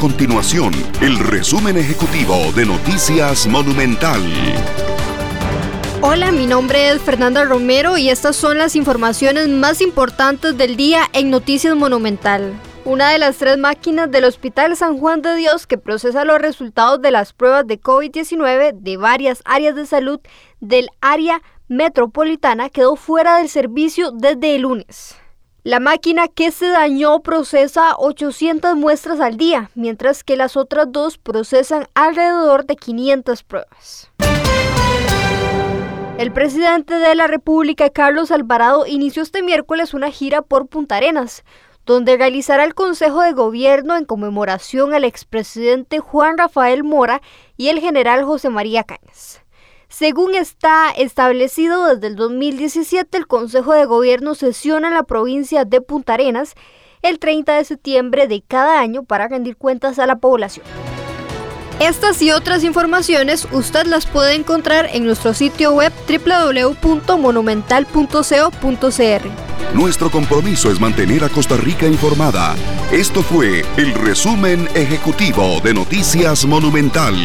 continuación el resumen ejecutivo de Noticias Monumental. Hola, mi nombre es Fernanda Romero y estas son las informaciones más importantes del día en Noticias Monumental. Una de las tres máquinas del Hospital San Juan de Dios que procesa los resultados de las pruebas de COVID-19 de varias áreas de salud del área metropolitana quedó fuera del servicio desde el lunes. La máquina que se dañó procesa 800 muestras al día, mientras que las otras dos procesan alrededor de 500 pruebas. El presidente de la República, Carlos Alvarado, inició este miércoles una gira por Punta Arenas, donde realizará el Consejo de Gobierno en conmemoración al expresidente Juan Rafael Mora y el general José María Cañas. Según está establecido desde el 2017, el Consejo de Gobierno sesiona en la provincia de Punta Arenas el 30 de septiembre de cada año para rendir cuentas a la población. Estas y otras informaciones usted las puede encontrar en nuestro sitio web www.monumental.co.cr. Nuestro compromiso es mantener a Costa Rica informada. Esto fue el resumen ejecutivo de Noticias Monumental.